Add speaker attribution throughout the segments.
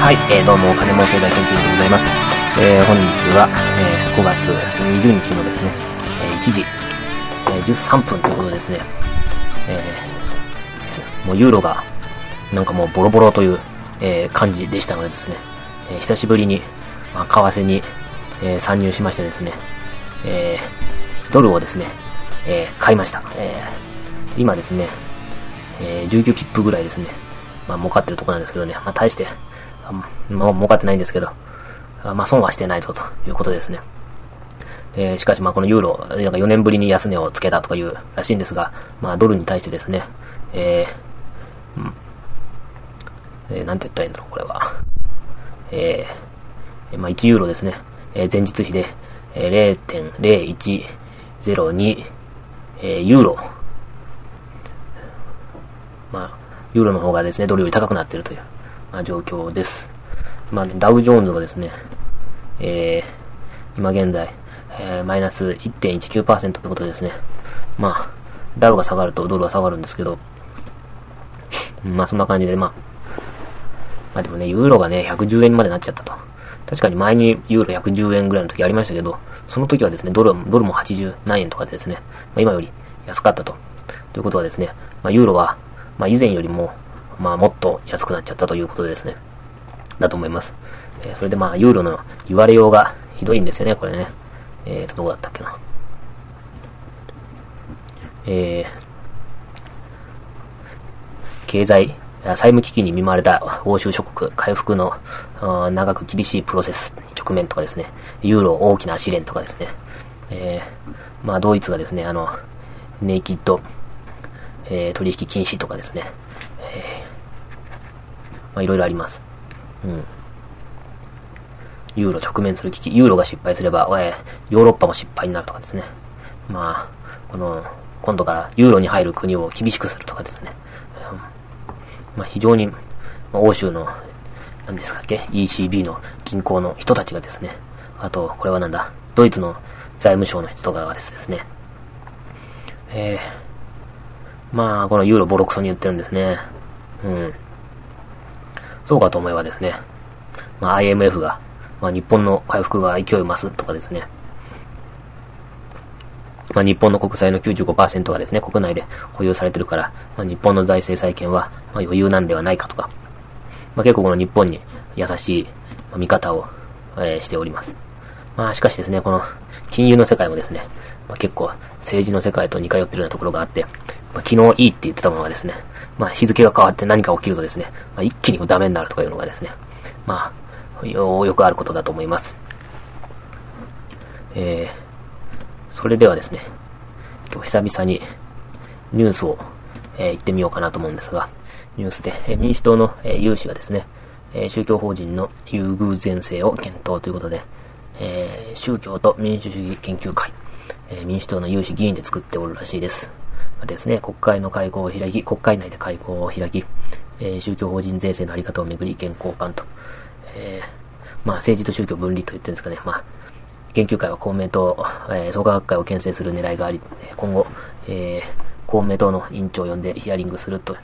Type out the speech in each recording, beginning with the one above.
Speaker 1: はい、えー、どうも、お金儲経済研究員でございます。えー、本日は、えー、5月20日のですね、えー、1時、えー、13分ということでですね、えー、もうユーロが、なんかもうボロボロという、えー、感じでしたのでですね、えー、久しぶりに、まあ、為替に、えー、参入しましてですね、えー、ドルをですね、えー、買いました。えー、今ですね、えー、19切符ぐらいですね、まあ、儲かってるところなんですけどね、まあ、大して、まあ、儲かってないんですけど、まあ、損はしてないぞということですね。えー、しかし、まあ、このユーロ、なんか4年ぶりに安値をつけたとかいうらしいんですが、まあ、ドルに対してですね、えー、うん、えー、なんて言ったらいいんだろう、これは。えー、まあ、1ユーロですね、えー、前日比で、えー、0.0102、えー、ユーロ。まあ、ユーロの方がですね、ドルより高くなっているという。まあ、状況です。まあ、ダウジョーンズがですね、えー、今現在、えー、マイナス1.19%ってことですね。まあ、ダウが下がるとドルは下がるんですけど、まあそんな感じで、まあ、まあでもね、ユーロがね、110円までなっちゃったと。確かに前にユーロ110円ぐらいの時ありましたけど、その時はですね、ドルドルも80何円とかでですね、まあ、今より安かったと。ということはですね、まあユーロは、まあ以前よりも、まあもっと安くなっちゃったということですね。だと思います。えー、それでまあ、ユーロの言われようがひどいんですよね、これね。えーと、どこだったっけな。えー、経済、債務危機に見舞われた欧州諸国回復の長く厳しいプロセスに直面とかですね、ユーロ大きな試練とかですね、えー、まあドイツがですね、あの、ネイキッド、えー、取引禁止とかですね、えまあいろいろあります。うん。ユーロ直面する危機、ユーロが失敗すれば、えヨーロッパも失敗になるとかですね。まあ、この、今度からユーロに入る国を厳しくするとかですね。うん、まあ非常に、まあ、欧州の、何ですかっけ ?ECB の銀行の人たちがですね、あと、これはなんだ、ドイツの財務省の人とかがですね、えー、まあ、このユーロボロクソに言ってるんですね。うん。そうかと思えばですね、まあ、IMF が、まあ、日本の回復が勢い増すとかですね、まあ、日本の国債の95%がですね、国内で保有されてるから、まあ、日本の財政再建は、まあ、余裕なんではないかとか、まあ、結構この日本に優しい、見方を、えー、しております。まあ、しかしですね、この金融の世界もですね、まあ、結構政治の世界と似通ってるようなところがあって、昨日いいって言ってたものがですね、まあ、日付が変わって何か起きるとですね、まあ、一気にダメになるとかいうのがですね、まあ、よ、よくあることだと思います。えー、それではですね、今日久々にニュースを、えー、言ってみようかなと思うんですが、ニュースで、えー、民主党の、えー、有志がですね、えー、宗教法人の優遇前世を検討ということで、えー、宗教と民主主義研究会、えー、民主党の有志議員で作っておるらしいです。ですね、国会の会合を開き、国会内で会合を開き、えー、宗教法人税制のあり方をめぐり意見交換と、えー、まあ政治と宗教分離と言ってるんですかね、まあ、研究会は公明党、えー、創価学会を牽制する狙いがあり、今後、えー、公明党の委員長を呼んでヒアリングすると、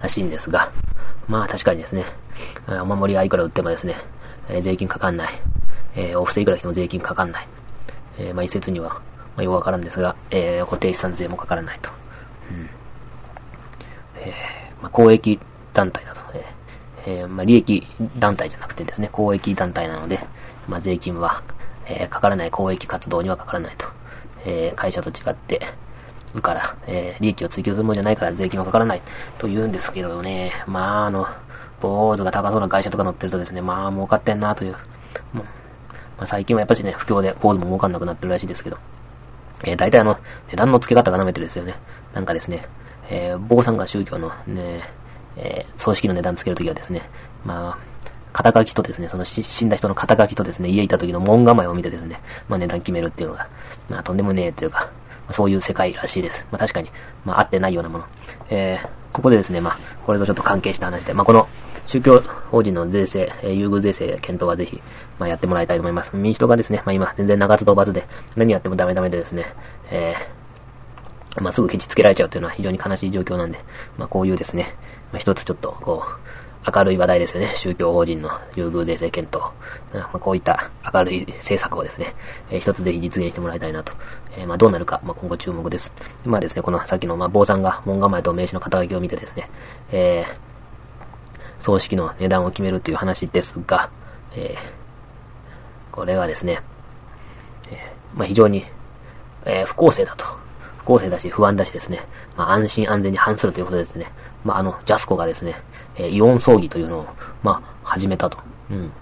Speaker 1: らしいんですが、まあ確かにですね、お守りはいくら売ってもですね、えー、税金かかんない。えー、お布施いくら来ても税金かかんない。えー、まあ一説には、まあ、よくわからんですが、えー、固定資産税もかからないと。うん。えー、まあ、公益団体だと。えー、え、まあ、利益団体じゃなくてですね、公益団体なので、まあ、税金は、えー、かからない公益活動にはかからないと。えー、会社と違って、うから、えー、利益を追求するものじゃないから税金はかからないと言うんですけどね、まあ、あの、坊主が高そうな会社とか乗ってるとですね、まあ、儲かってんなという。まあ、最近はやっぱりね、不況で坊主も儲かんなくなってるらしいですけど。えー、大体あの、値段の付け方が舐めてるですよね。なんかですね、えー、坊さんが宗教のね、えー、葬式の値段つけるときはですね、まあ、肩書きとですね、その死んだ人の肩書きとですね、家いた時の門構えを見てですね、まあ値段決めるっていうのが、まあとんでもねえっていうか、まあ、そういう世界らしいです。まあ確かに、まあ合ってないようなもの。えー、ここでですね、まあ、これとちょっと関係した話で、まあこの、宗教法人の税制、えー、優遇税制検討はぜひ、まあ、やってもらいたいと思います。民主党がですね、まあ、今、全然長津飛ばずで、何やってもダメダメでですね、えー、まあ、すぐケチつけられちゃうっていうのは非常に悲しい状況なんで、まあ、こういうですね、まあ、一つちょっと、こう、明るい話題ですよね。宗教法人の優遇税制検討。まあ、こういった明るい政策をですね、えー、一つぜひ実現してもらいたいなと。えー、まあ、どうなるか、まあ、今後注目です。まあですね、このさっきの、まあ、坊さんが門構えと名刺の肩書きを見てですね、えー、葬式の値段を決めるという話ですが、えー、これがですね、えー、まあ、非常に、えー、不公正だと。不公正だし、不安だしですね、まあ、安心安全に反するということでですね、まあ、あの、ジャスコがですね、え、イオン葬儀というのを、まあ、始めたと。うん。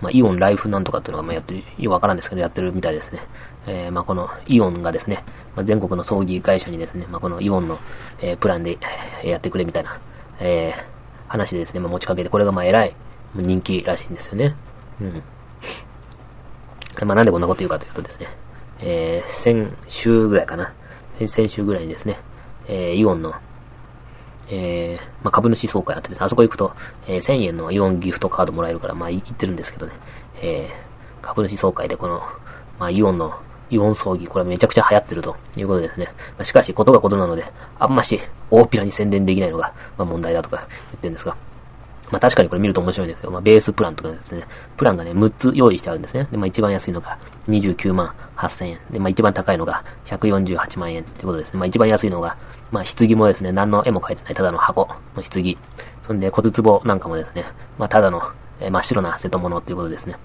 Speaker 1: まあ、イオンライフなんとかっていうのが、まあ、やってる、よくわからんですけど、やってるみたいですね。えー、まあ、このイオンがですね、まあ、全国の葬儀会社にですね、まあ、このイオンの、えー、プランで、やってくれみたいな、えー、話でですね、まあ、持ちかけて、これがまあ、偉い人気らしいんですよね。うん。まあ、なんでこんなこと言うかというとですね、えー、先週ぐらいかな。先週ぐらいにですね、えー、イオンの、えー、まあ、株主総会あってですね、あそこ行くと、えー、1000円のイオンギフトカードもらえるから、まあ、行ってるんですけどね、えー、株主総会でこの、まあ、イオンの、イオン葬儀、これはめちゃくちゃ流行ってるということですね。まあ、しかし、ことがことなので、あんまし、大っぴらに宣伝できないのが、まあ、問題だとか言ってるんですが、まあ確かにこれ見ると面白いんですよ。まあベースプランとかですね、プランがね、6つ用意してあるんですね。で、まあ一番安いのが29万8000円。で、まあ一番高いのが148万円ってことですね。まあ一番安いのが、まあ棺もですね、何の絵も描いてないただの箱の棺。そんで骨壺なんかもですね、まあただの、え、真っ白な瀬戸物っていうことですね。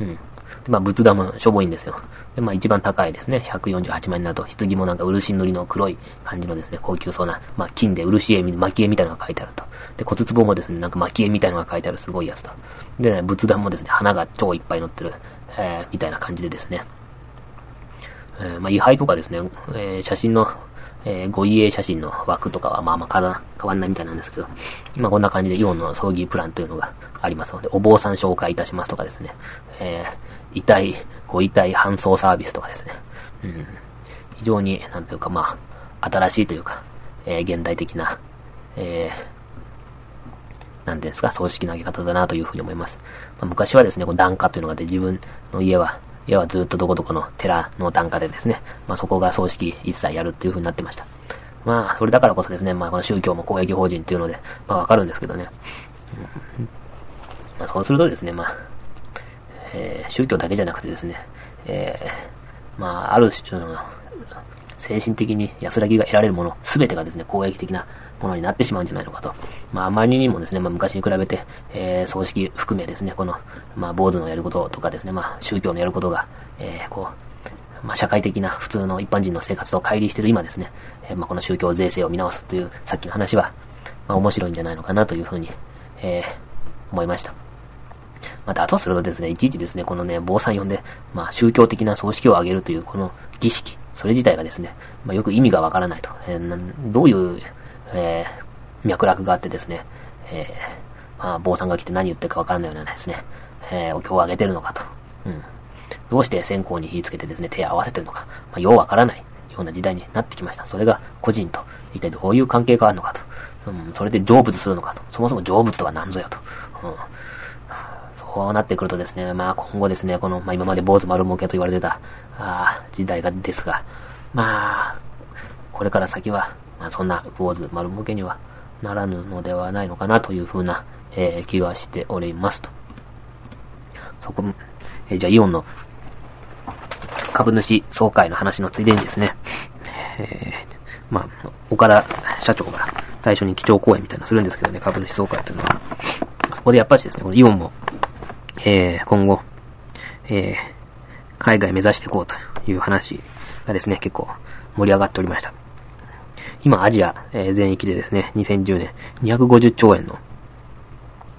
Speaker 1: うん。で、まあ、仏壇もしょぼいんですよ。で、まあ、一番高いですね。148万円になると、棺もなんか漆塗りの黒い感じのですね、高級そうな、まあ、金で漆絵、蒔絵みたいなのが書いてあると。で、骨壺もですね、なんか蒔絵みたいなのが書いてあるすごいやつと。でね、仏壇もですね、花が超いっぱい乗ってる、えー、みたいな感じでですね。えー、まあ、位牌とかですね、えー、写真のえー、ご遺影写真の枠とかはまあまあ変わんないみたいなんですけど、まあこんな感じでイオンの葬儀プランというのがありますので、お坊さん紹介いたしますとかですね、えー、遺体、ご遺体搬送サービスとかですね、うん、非常に、なんていうかまあ、新しいというか、えー、現代的な、えー、なんですか、葬式のあげ方だなというふうに思います。まあ、昔はですね、この檀家というのがあって、自分の家は要はずっとどこどこの寺の檀家でですね、まあそこが葬式一切やるっていう風になってました。まあ、それだからこそですね、まあこの宗教も公益法人っていうので、まあわかるんですけどね。うん、まあそうするとですね、まあ、えー、宗教だけじゃなくてですね、えー、まあある種の、精神的に安らぎが得られるもの、すべてがですね、公益的なものになってしまうんじゃないのかと。まあ、あまりにもですね、まあ、昔に比べて、えー、葬式含めですね、この、まあ、坊主のやることとかですね、まあ、宗教のやることが、えー、こう、まあ、社会的な普通の一般人の生活と乖離している今ですね、えー、まあ、この宗教税制を見直すという、さっきの話は、まあ、面白いんじゃないのかなというふうに、えー、思いました。また、あとするとですね、いちいちですね、このね、坊さん呼んで、まあ、宗教的な葬式を挙げるという、この儀式、それ自体がですね、まあ、よく意味がわからないと。えー、どういう、えー、脈絡があってですね、えー、まあ、坊さんが来て何言ってるかわからないようなですね、えー、お経をあげてるのかと。うん。どうして線香に火つけてですね、手を合わせてるのか。まあ、ようわからないような時代になってきました。それが個人と、一体どういう関係があるのかと。うん、それで成仏するのかと。そもそも成仏とは何ぞやと。うんこうなってくるとですね、まあ今後ですね、この、まあ今まで坊主丸儲けと言われてた、あ時代がですが、まあ、これから先は、まあそんな坊主丸儲けにはならぬのではないのかなというふうな、えー、気がしておりますと。そこ、えー、じゃあイオンの株主総会の話のついでにですね、えー、まあ、岡田社長が最初に基調講演みたいなのするんですけどね、株主総会というのは。そこでやっぱりですね、このイオンもえー、今後、えー、海外目指していこうという話がですね、結構盛り上がっておりました。今、アジア、えー、全域でですね、2010年250兆円の、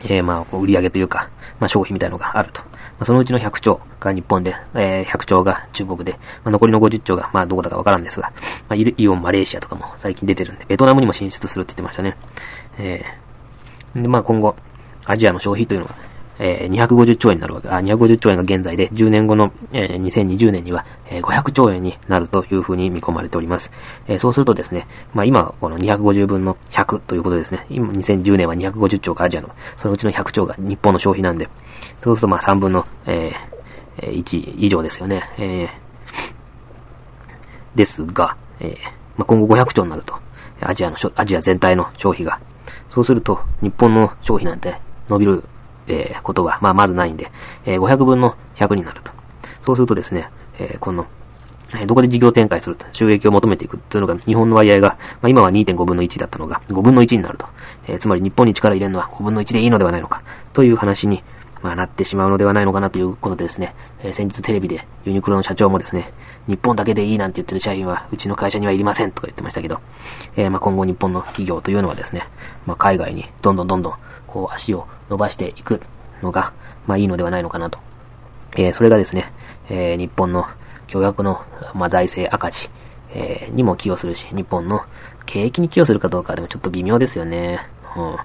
Speaker 1: えー、まあ、売上というか、まあ、消費みたいなのがあると。まあ、そのうちの100兆が日本で、えー、100兆が中国で、まあ、残りの50兆が、まあ、どこだかわからんですが、まあ、イオン、マレーシアとかも最近出てるんで、ベトナムにも進出するって言ってましたね。えー、で、まあ、今後、アジアの消費というのが、えー、250兆円になるわけ、あ、250兆円が現在で、10年後の、えー、2020年には、えー、500兆円になるというふうに見込まれております。えー、そうするとですね、まあ今、この250分の100ということですね。今、2010年は250兆がアジアの、そのうちの100兆が日本の消費なんで、そうするとまあ3分の、えー、1以上ですよね。えー、ですが、えー、まあ今後500兆になると、アジアの、アジア全体の消費が、そうすると、日本の消費なんて伸びる、えー、ことは、まあ、まずないんで、えー、500分の100になると。そうするとですね、えー、この、えどこで事業展開すると、収益を求めていくというのが、日本の割合が、まあ、今は2.5分の1だったのが、5分の1になると。えー、つまり日本に力入れるのは5分の1でいいのではないのか、という話に、まあ、なってしまうのではないのかなということでですね、えー、先日テレビでユニクロの社長もですね、日本だけでいいなんて言ってる社員はうちの会社にはいりませんとか言ってましたけど、えー、まあ、今後日本の企業というのはですね、まあ、海外にどんどんどんどんこう足を伸ばしていくのが、まあ、いいのではないのかなと。えー、それがですね、えー、日本の巨額の、まあ、財政赤字、えー、にも寄与するし、日本の景気に寄与するかどうかでもちょっと微妙ですよね。うん。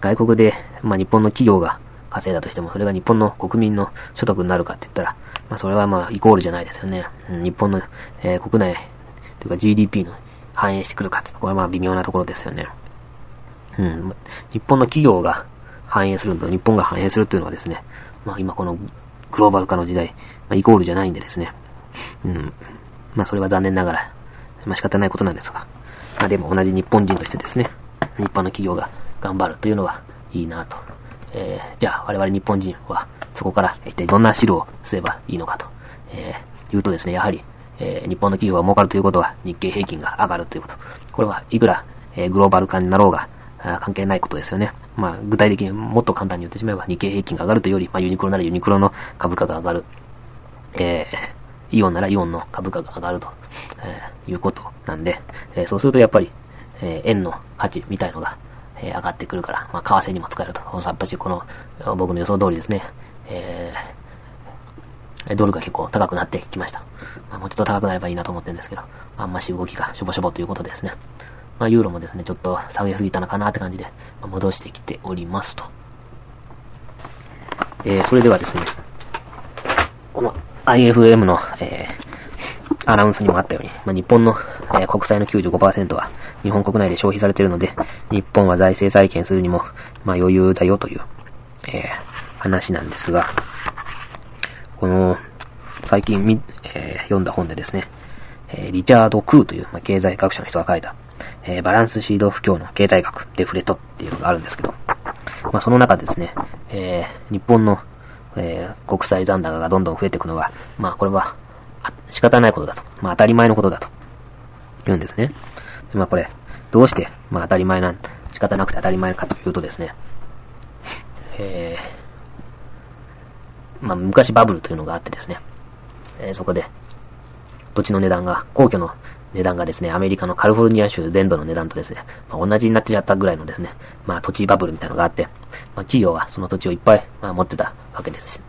Speaker 1: 外国で、まあ、日本の企業が稼いだとしても、それが日本の国民の所得になるかって言ったら、まあ、それはまあ、イコールじゃないですよね。うん、日本の、えー、国内、というか GDP の反映してくるかって、これはまあ微妙なところですよね。うん。日本の企業が反映するのと日本が反映するっていうのはですね、まあ今このグローバル化の時代、まあ、イコールじゃないんでですね。うん。まあそれは残念ながら、まあ仕方ないことなんですが。まあでも同じ日本人としてですね、日本の企業が頑張るというのはいいなとえー、じゃあ我々日本人はそこから一体どんな指導をすればいいのかと、えー、言うとですね、やはり、えー、日本の企業が儲かるということは日経平均が上がるということ。これはいくら、えー、グローバル化になろうが、関係ないことですよね。まあ、具体的にもっと簡単に言ってしまえば日経平均が上がるというより、まあ、ユニクロならユニクロの株価が上がる。えー、イオンならイオンの株価が上がると、えー、いうことなんで、えー、そうするとやっぱり、え、円の価値みたいのが、え、上がってくるから、まあ、為替にも使えると。やっぱし、この、僕の予想通りですね、えー、ドルが結構高くなってきました。まあ、もうちょっと高くなればいいなと思ってるんですけど、あんまし動きがしょぼしょぼということですね。まあ、ユーロもですね、ちょっと下げすぎたのかなって感じで、まあ、戻してきておりますと。えー、それではですね、この IFM の、えー、アナウンスにもあったように、まあ、日本の、えー、国債の95%は日本国内で消費されているので、日本は財政再建するにも、まあ余裕だよという、えー、話なんですが、この、最近み、えー、読んだ本でですね、えー、リチャード・クーという、まあ、経済学者の人が書いた、えー、バランスシード不況の経済学、デフレトっていうのがあるんですけど、まあ、その中でですね、えー、日本の、えー、国際残高がどんどん増えていくのは、まあ、これは、仕方ないことだと。まあ、当たり前のことだと。言うんですね。まあこれ、どうして、まあ当たり前なん、仕方なくて当たり前かというとですね、えー、まあ昔バブルというのがあってですね、えー、そこで、土地の値段が、皇居の値段がですね、アメリカのカリフォルニア州全土の値段とですね、まあ、同じになってちゃったぐらいのですね、まあ土地バブルみたいなのがあって、まあ企業はその土地をいっぱい、まあ、持ってたわけです。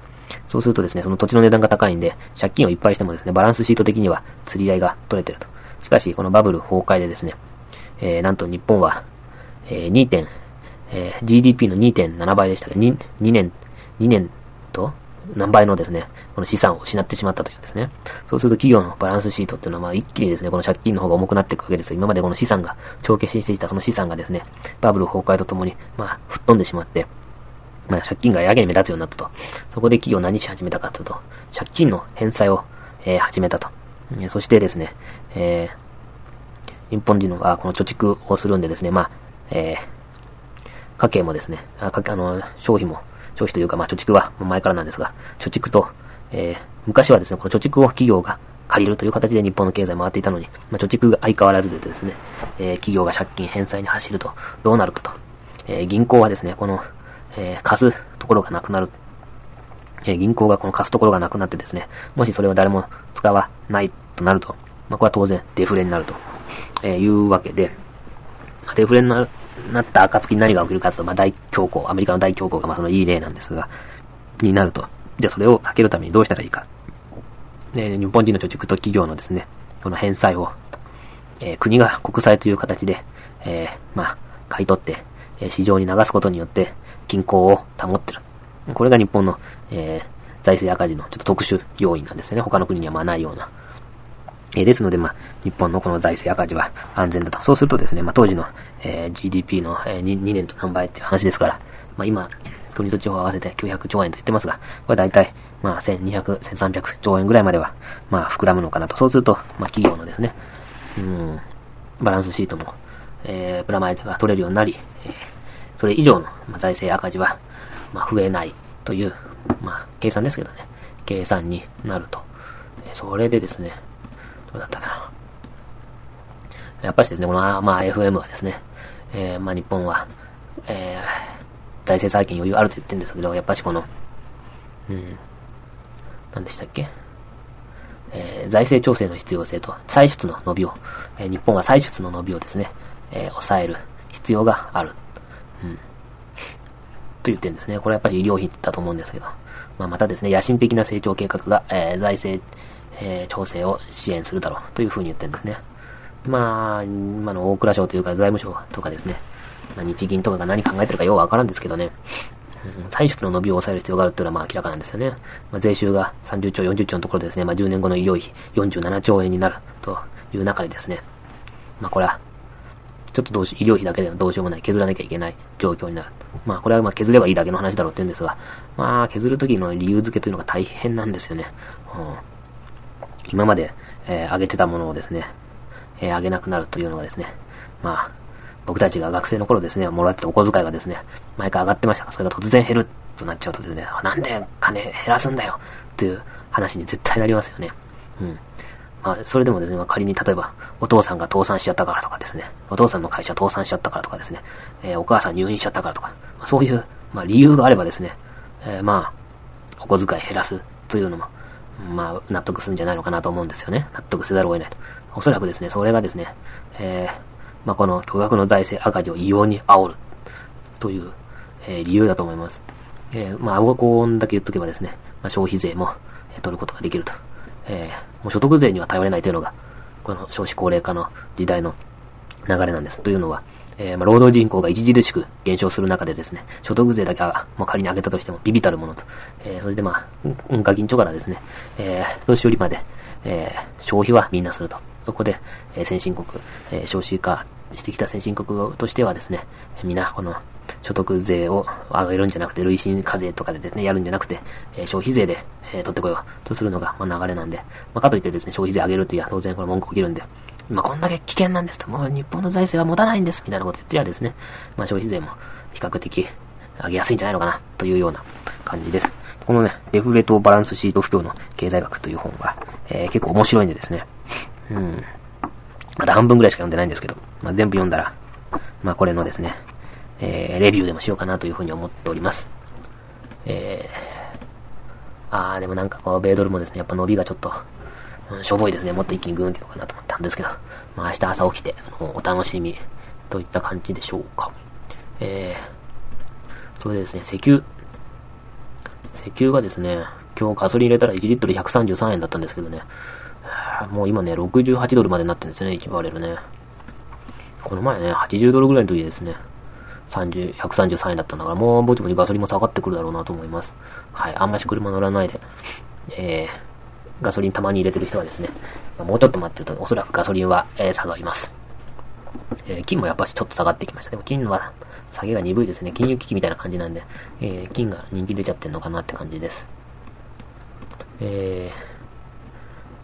Speaker 1: そうするとですね、その土地の値段が高いんで、借金をいっぱいしてもですね、バランスシート的には釣り合いが取れてると。しかし、このバブル崩壊でですね、えー、なんと日本は、えー、2点、えー、GDP の2.7倍でしたが、2年、2年と何倍のですね、この資産を失ってしまったというんですね。そうすると企業のバランスシートっていうのは、まあ一気にですね、この借金の方が重くなっていくわけですよ。今までこの資産が、帳消しにしていたその資産がですね、バブル崩壊とともに、まあ、吹っ飛んでしまって、まあ借金がやけに目立つようになったと。そこで企業何し始めたかというと、借金の返済を、えー、始めたとえ。そしてですね、えー、日本人の、あ、この貯蓄をするんでですね、まあ、えー、家計もですね、あ、かあの、消費も、消費というか、まあ、貯蓄は前からなんですが、貯蓄と、えー、昔はですね、この貯蓄を企業が借りるという形で日本の経済回っていたのに、まあ、貯蓄が相変わらずでですね、えー、企業が借金返済に走ると、どうなるかと。えー、銀行はですね、この、えー、貸すところがなくなるえ銀行がこの貸すところがなくなってですね、もしそれを誰も使わないとなると、まあ、これは当然デフレになると、えいうわけで、まあ、デフレになるなった暁に何が起きるかというと、まあ、大恐慌、アメリカの大恐慌がまそのいい例なんですが、になると。じゃあそれを避けるためにどうしたらいいか。で、日本人の貯蓄と企業のですね、この返済を、えー、国が国債という形で、えー、まあ、買い取って、え市場に流すことによって、均衡を保ってる。これが日本の、えー、財政赤字のちょっと特殊要因なんですよね。他の国にはまあないような。え、ですので、まあ、日本のこの財政赤字は安全だと。そうするとですね、まあ、当時の、えー、GDP の、えー、2, 2年と3倍っていう話ですから、まあ、今、国と地方合わせて900兆円と言ってますが、これ大体、まあ、1200、1300兆円ぐらいまでは、まあ、膨らむのかなと。そうすると、まあ、企業のですね、うん、バランスシートも、えー、プラマイが取れるようになり、えー、それ以上の、まあ、財政赤字は、まあ、増えないという、まあ、計算ですけどね、計算になると。えー、それでですね、どうだったかな。やっぱしですね、この、まあ、FM はですね、えー、まあ、日本は、えー、財政再建余裕あると言ってるんですけど、やっぱしこの、うん、何でしたっけえー、財政調整の必要性と、歳出の伸びを、えー、日本は歳出の伸びをですね、えー、抑える必要がある。うん。と言ってるんですね。これはやっぱり医療費だと思うんですけど。まあ、またですね、野心的な成長計画が、えー、財政、えー、調整を支援するだろうというふうに言ってるんですね。まあ、今の大蔵省というか財務省とかですね、まあ、日銀とかが何考えてるかようわからんですけどね、うん、歳出の伸びを抑える必要があるっていうのはまあ明らかなんですよね。まあ、税収が30兆、40兆のところでですね、まあ、10年後の医療費47兆円になるという中でですね、まあこれは、ちょっとどうし、医療費だけでもどうしようもない、削らなきゃいけない状況になる。まあこれはまあ削ればいいだけの話だろうって言うんですが、まあ削るときの理由付けというのが大変なんですよね。うん、今まで、えー、上げてたものをですね、えー、上げなくなるというのがですね、まあ、僕たちが学生の頃ですね、もらってたお小遣いがですね、毎回上がってましたが、それが突然減るとなっちゃうとですね、なんで金減らすんだよという話に絶対なりますよね。うん。まあ、それでもですね、まあ、仮に例えば、お父さんが倒産しちゃったからとかですね、お父さんの会社倒産しちゃったからとかですね、えー、お母さん入院しちゃったからとか、まあ、そういう、まあ、理由があればですね、えー、まあ、お小遣い減らすというのも、まあ、納得するんじゃないのかなと思うんですよね。納得せざるを得ないと。おそらくですね、それがですね、えー、まあ、この巨額の財政赤字を異様に煽るという、えー、理由だと思います。えー、まあ、こんだけ言っとけばですね、まあ、消費税も、えー、取ることができると。えー、もう所得税には頼れないというのが、この少子高齢化の時代の流れなんです。というのは、えー、まあ、労働人口が著しく減少する中でですね、所得税だけは、まあ、仮に上げたとしてもビビたるものと、えー、そしてまあ、ガキンチョからですね、えー、年寄りまで、えー、消費はみんなすると。そこで、えー、先進国、えー、少子化してきた先進国としてはですね、みんなこの所得税を上げるんじゃなくて、累進課税とかでですね、やるんじゃなくて、えー、消費税で、えー、取ってこようとするのが、まあ、流れなんで、まあ、かといってですね、消費税上げるという当然これ文句起きるんで、まあ、こんだけ危険なんですと、もう日本の財政は持たないんです、みたいなこと言ってりゃですね、まあ、消費税も比較的上げやすいんじゃないのかな、というような感じです。このね、デフレとバランスシート不況の経済学という本は、えー、結構面白いんでですね、うん。まだ半分ぐらいしか読んでないんですけど、まあ、全部読んだら、まあ、これのですね、えー、レビューでもしようかなというふうに思っております。えー、あー、でもなんかこう、米ドルもですね、やっぱ伸びがちょっと、うん、しょぼいですね。もっと一気にグーンっていこうかなと思ってんですけど、まあ、明日朝起きて、お楽しみといった感じでしょうか。えー、それでですね、石油。石油がですね、今日ガソリン入れたら1リットル133円だったんですけどね、もう今ね、68ドルまでになってるんですよね、1バレルね。この前ね、80ドルぐらいの時ですね、30、133円だったんだから、もうぼちぼちガソリンも下がってくるだろうなと思います。はい、あんまし車乗らないで、えー、ガソリンたまに入れてる人はですね、もうちょっと待ってると、おそらくガソリンは、えー、下がります。えー、金もやっぱしちょっと下がってきました。でも金は下げが鈍いですね。金融危機みたいな感じなんで、えー、金が人気出ちゃってんのかなって感じです。え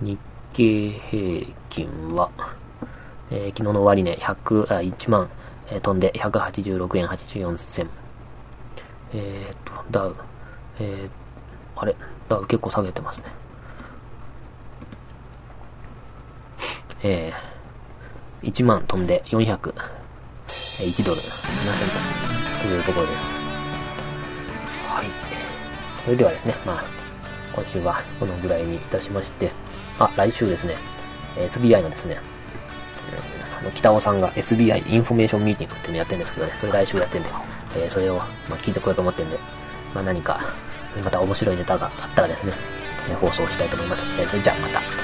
Speaker 1: ー、日経平均は、えー、昨日の終値、100、あ、1万、えー、飛んで186円84銭。えーと、ダウ、えー、あれ、ダウ結構下げてますね。えー、1万飛んで400、1ドル7セントというところです。はい。それではですね、まあ、今週はこのぐらいにいたしまして、あ、来週ですね、SBI のですね、あの北尾さんが SBI インフォメーションミーティングっていうのやってるんですけどね、それ来週やってんで、えー、それを、ま、聞いてこようと思ってるんで、まあ、何か、また面白いネタがあったらですね、放送したいと思います。えー、それじゃあまた。